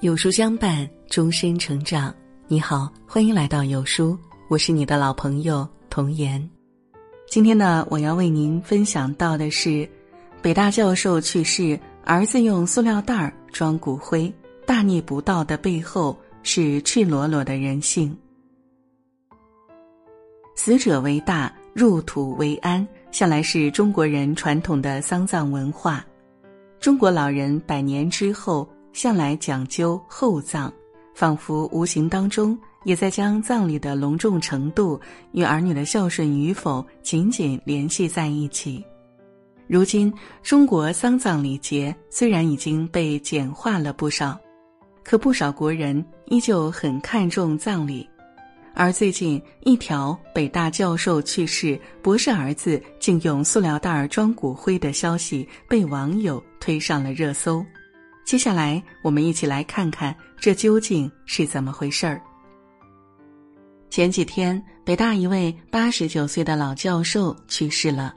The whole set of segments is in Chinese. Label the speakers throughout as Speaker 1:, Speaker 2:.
Speaker 1: 有书相伴，终身成长。你好，欢迎来到有书，我是你的老朋友童言。今天呢，我要为您分享到的是，北大教授去世，儿子用塑料袋装骨灰，大逆不道的背后是赤裸裸的人性。死者为大，入土为安，向来是中国人传统的丧葬文化。中国老人百年之后。向来讲究厚葬，仿佛无形当中也在将葬礼的隆重程度与儿女的孝顺与否紧紧联系在一起。如今，中国丧葬礼节虽然已经被简化了不少，可不少国人依旧很看重葬礼。而最近，一条北大教授去世，博士儿子竟用塑料袋装骨灰的消息被网友推上了热搜。接下来，我们一起来看看这究竟是怎么回事儿。前几天，北大一位八十九岁的老教授去世了。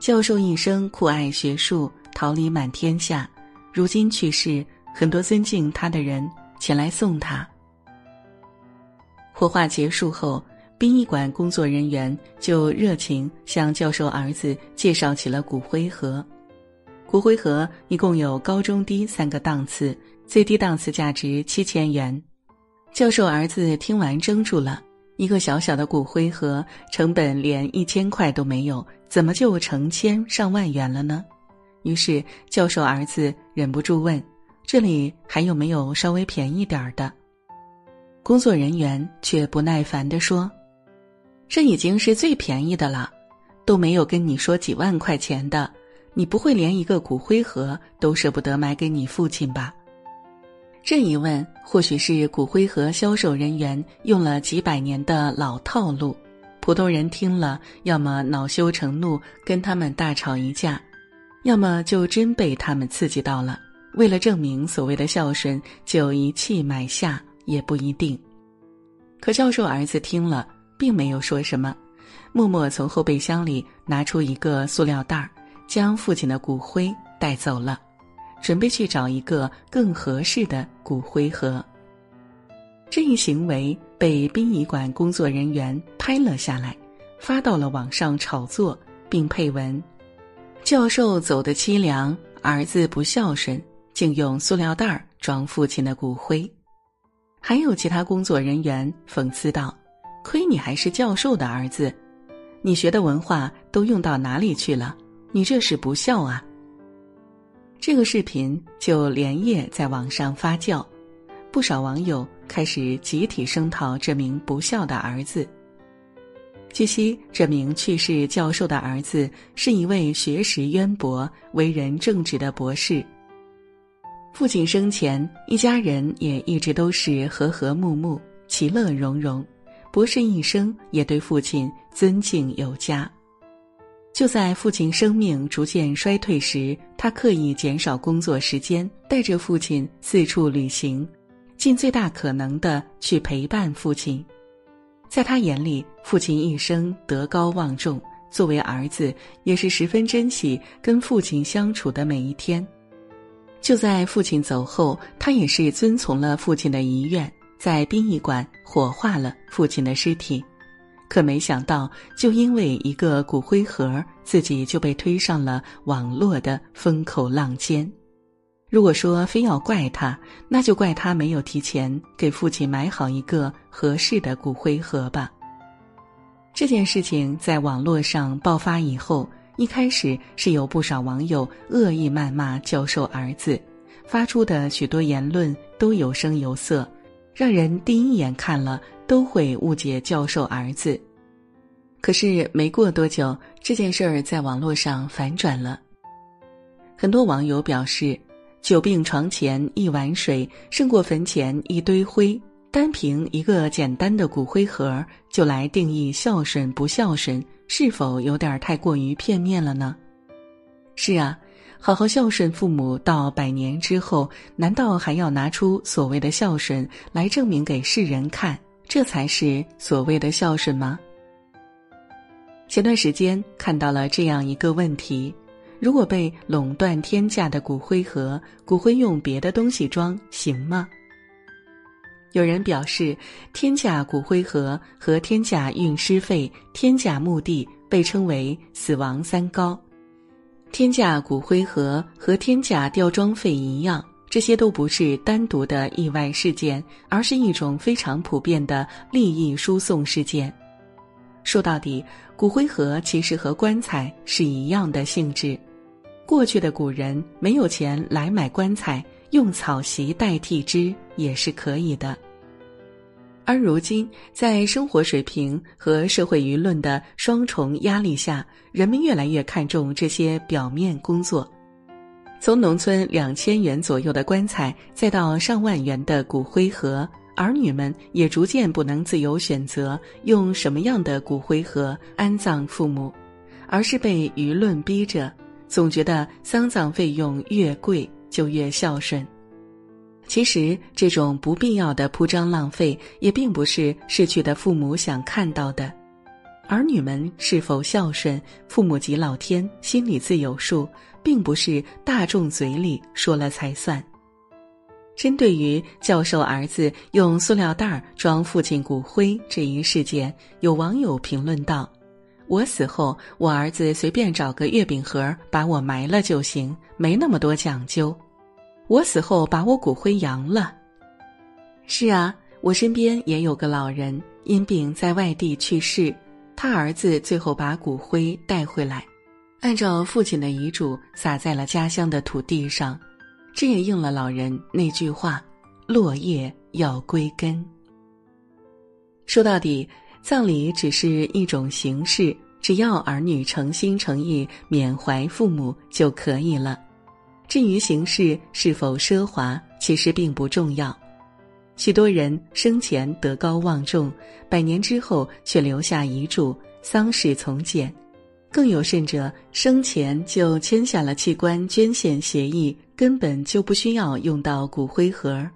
Speaker 1: 教授一生酷爱学术，桃李满天下。如今去世，很多尊敬他的人前来送他。火化结束后，殡仪馆工作人员就热情向教授儿子介绍起了骨灰盒。骨灰盒一共有高中低三个档次，最低档次价值七千元。教授儿子听完怔住了，一个小小的骨灰盒，成本连一千块都没有，怎么就成千上万元了呢？于是教授儿子忍不住问：“这里还有没有稍微便宜点儿的？”工作人员却不耐烦地说：“这已经是最便宜的了，都没有跟你说几万块钱的。”你不会连一个骨灰盒都舍不得买给你父亲吧？这一问，或许是骨灰盒销售人员用了几百年的老套路。普通人听了，要么恼羞成怒跟他们大吵一架，要么就真被他们刺激到了，为了证明所谓的孝顺，就一气买下也不一定。可教授儿子听了，并没有说什么，默默从后备箱里拿出一个塑料袋儿。将父亲的骨灰带走了，准备去找一个更合适的骨灰盒。这一行为被殡仪馆工作人员拍了下来，发到了网上炒作，并配文：“教授走的凄凉，儿子不孝顺，竟用塑料袋装父亲的骨灰。”还有其他工作人员讽刺道：“亏你还是教授的儿子，你学的文化都用到哪里去了？”你这是不孝啊！这个视频就连夜在网上发酵，不少网友开始集体声讨这名不孝的儿子。据悉，这名去世教授的儿子是一位学识渊博、为人正直的博士。父亲生前，一家人也一直都是和和睦睦、其乐融融。博士一生也对父亲尊敬有加。就在父亲生命逐渐衰退时，他刻意减少工作时间，带着父亲四处旅行，尽最大可能的去陪伴父亲。在他眼里，父亲一生德高望重，作为儿子也是十分珍惜跟父亲相处的每一天。就在父亲走后，他也是遵从了父亲的遗愿，在殡仪馆火化了父亲的尸体。可没想到，就因为一个骨灰盒，自己就被推上了网络的风口浪尖。如果说非要怪他，那就怪他没有提前给父亲买好一个合适的骨灰盒吧。这件事情在网络上爆发以后，一开始是有不少网友恶意谩骂教授儿子，发出的许多言论都有声有色，让人第一眼看了。都会误解教授儿子，可是没过多久，这件事儿在网络上反转了。很多网友表示：“久病床前一碗水，胜过坟前一堆灰。”单凭一个简单的骨灰盒就来定义孝顺不孝顺，是否有点太过于片面了呢？是啊，好好孝顺父母到百年之后，难道还要拿出所谓的孝顺来证明给世人看？这才是所谓的孝顺吗？前段时间看到了这样一个问题：如果被垄断天价的骨灰盒，骨灰用别的东西装行吗？有人表示，天价骨灰盒和天价运尸费、天价墓地被称为“死亡三高”。天价骨灰盒和天价吊装费一样，这些都不是单独的意外事件，而是一种非常普遍的利益输送事件。说到底，骨灰盒其实和棺材是一样的性质。过去的古人没有钱来买棺材，用草席代替之也是可以的。而如今，在生活水平和社会舆论的双重压力下，人们越来越看重这些表面工作。从农村两千元左右的棺材，再到上万元的骨灰盒，儿女们也逐渐不能自由选择用什么样的骨灰盒安葬父母，而是被舆论逼着，总觉得丧葬费用越贵就越孝顺。其实，这种不必要的铺张浪费，也并不是逝去的父母想看到的。儿女们是否孝顺，父母及老天心里自有数，并不是大众嘴里说了才算。针对于教授儿子用塑料袋装父亲骨灰这一事件，有网友评论道：“我死后，我儿子随便找个月饼盒把我埋了就行，没那么多讲究。”我死后把我骨灰扬了。是啊，我身边也有个老人因病在外地去世，他儿子最后把骨灰带回来，按照父亲的遗嘱撒在了家乡的土地上，这也应了老人那句话：“落叶要归根。”说到底，葬礼只是一种形式，只要儿女诚心诚意缅怀父母就可以了。至于形式是否奢华，其实并不重要。许多人生前德高望重，百年之后却留下遗嘱，丧事从简；更有甚者，生前就签下了器官捐献协议，根本就不需要用到骨灰盒。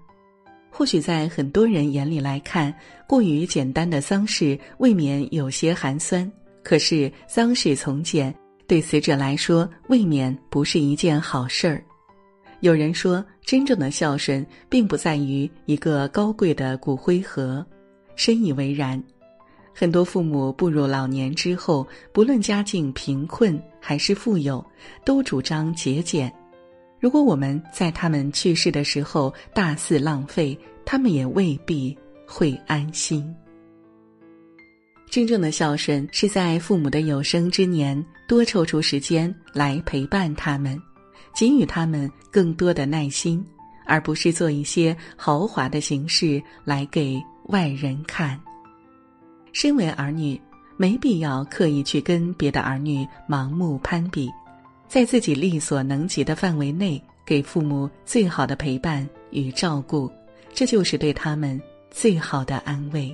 Speaker 1: 或许在很多人眼里来看，过于简单的丧事未免有些寒酸。可是丧事从简。对死者来说，未免不是一件好事儿。有人说，真正的孝顺并不在于一个高贵的骨灰盒，深以为然。很多父母步入老年之后，不论家境贫困还是富有，都主张节俭。如果我们在他们去世的时候大肆浪费，他们也未必会安心。真正的孝顺是在父母的有生之年多抽出时间来陪伴他们，给予他们更多的耐心，而不是做一些豪华的形式来给外人看。身为儿女，没必要刻意去跟别的儿女盲目攀比，在自己力所能及的范围内给父母最好的陪伴与照顾，这就是对他们最好的安慰。